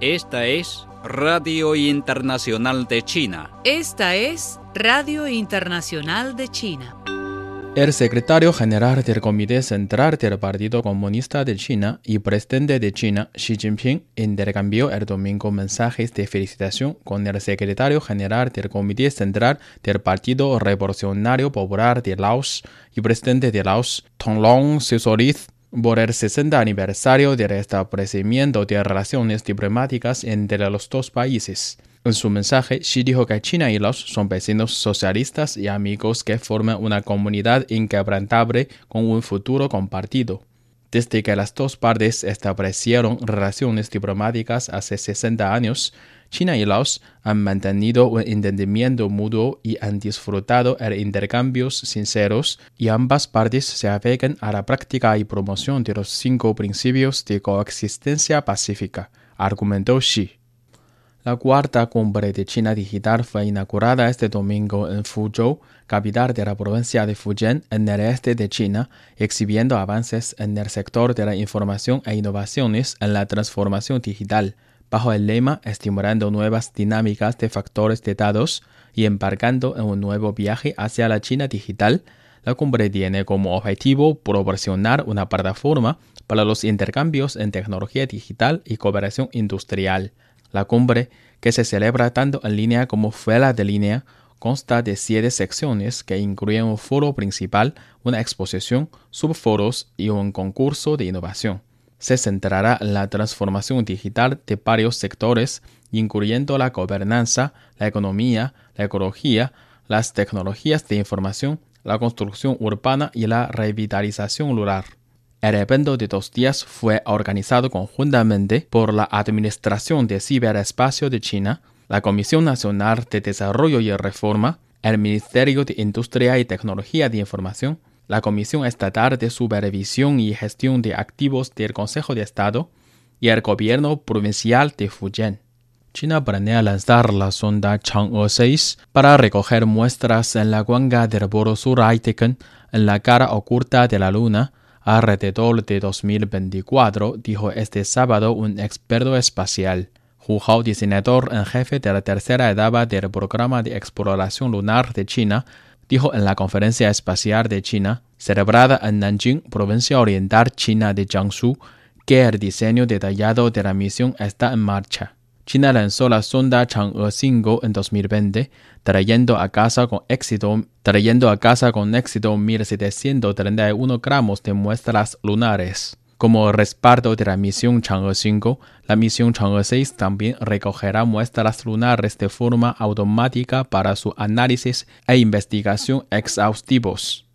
Esta es Radio Internacional de China. Esta es Radio Internacional de China. El secretario general del Comité Central del Partido Comunista de China y presidente de China, Xi Jinping, intercambió el domingo mensajes de felicitación con el secretario general del Comité Central del Partido Revolucionario Popular de Laos y presidente de Laos, Thongloun Sisoulith, por el 60 aniversario del establecimiento de relaciones diplomáticas entre los dos países. En su mensaje, Xi dijo que China y Laos son vecinos socialistas y amigos que forman una comunidad inquebrantable con un futuro compartido. Desde que las dos partes establecieron relaciones diplomáticas hace 60 años, China y Laos han mantenido un entendimiento mutuo y han disfrutado de intercambios sinceros y ambas partes se apegan a la práctica y promoción de los cinco principios de coexistencia pacífica, argumentó Xi. La cuarta cumbre de China Digital fue inaugurada este domingo en Fuzhou, capital de la provincia de Fujian, en el este de China, exhibiendo avances en el sector de la información e innovaciones en la transformación digital, bajo el lema Estimulando nuevas dinámicas de factores de datos y embarcando en un nuevo viaje hacia la China digital. La cumbre tiene como objetivo proporcionar una plataforma para los intercambios en tecnología digital y cooperación industrial. La cumbre, que se celebra tanto en línea como fuera de línea, consta de siete secciones que incluyen un foro principal, una exposición, subforos y un concurso de innovación. Se centrará en la transformación digital de varios sectores, incluyendo la gobernanza, la economía, la ecología, las tecnologías de información, la construcción urbana y la revitalización rural. El evento de dos días fue organizado conjuntamente por la Administración de Ciberespacio de China, la Comisión Nacional de Desarrollo y Reforma, el Ministerio de Industria y Tecnología de Información, la Comisión Estatal de Supervisión y Gestión de Activos del Consejo de Estado y el Gobierno Provincial de Fujian. China planea lanzar la sonda Chang'e 6 para recoger muestras en la cuenca del Boro Sur Aitken en la cara oculta de la Luna alrededor de 2024, dijo este sábado un experto espacial. Hu Hao, diseñador en jefe de la tercera etapa del programa de exploración lunar de China, dijo en la conferencia espacial de China, celebrada en Nanjing, provincia oriental china de Jiangsu, que el diseño detallado de la misión está en marcha. China lanzó la sonda Chang'e 5 en 2020, trayendo a casa con éxito, trayendo a casa con éxito 1.731 gramos de muestras lunares. Como respaldo de la misión Chang'e 5, la misión Chang'e 6 también recogerá muestras lunares de forma automática para su análisis e investigación exhaustivos.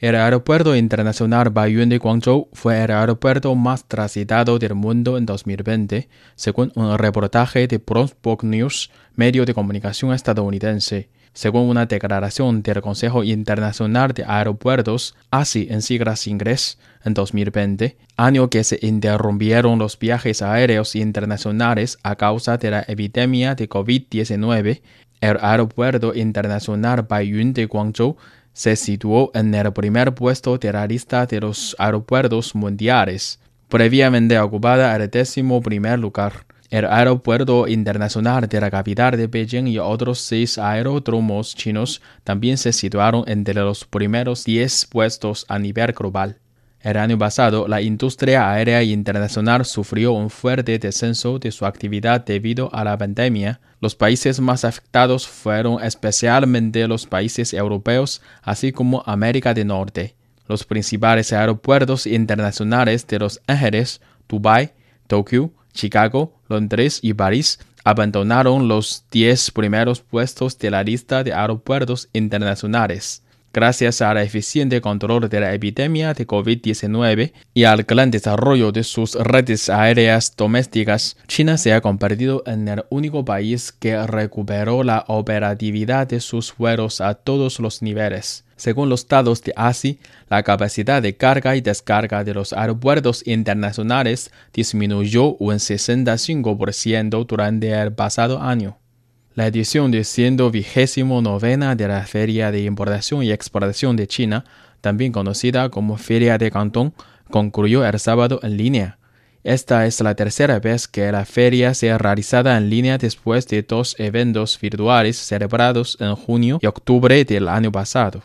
El aeropuerto internacional Baiyun de Guangzhou fue el aeropuerto más transitado del mundo en 2020, según un reportaje de Bloomberg News, medio de comunicación estadounidense. Según una declaración del Consejo Internacional de Aeropuertos, ASI en siglas inglés, en 2020, año que se interrumpieron los viajes aéreos internacionales a causa de la epidemia de COVID-19, el aeropuerto internacional Baiyun de Guangzhou se situó en el primer puesto lista de los aeropuertos mundiales, previamente ocupada el décimo primer lugar. El aeropuerto internacional de la capital de Beijing y otros seis aeródromos chinos también se situaron entre los primeros 10 puestos a nivel global. El año pasado, la industria aérea internacional sufrió un fuerte descenso de su actividad debido a la pandemia. Los países más afectados fueron especialmente los países europeos, así como América del Norte. Los principales aeropuertos internacionales de Los Ángeles, Dubái, Tokio, Chicago, Londres y París abandonaron los 10 primeros puestos de la lista de aeropuertos internacionales. Gracias al eficiente control de la epidemia de COVID-19 y al gran desarrollo de sus redes aéreas domésticas, China se ha convertido en el único país que recuperó la operatividad de sus vuelos a todos los niveles. Según los datos de ASI, la capacidad de carga y descarga de los aeropuertos internacionales disminuyó un 65% durante el pasado año. La edición de 129 de la Feria de Importación y Exportación de China, también conocida como Feria de Cantón, concluyó el sábado en línea. Esta es la tercera vez que la feria sea realizada en línea después de dos eventos virtuales celebrados en junio y octubre del año pasado.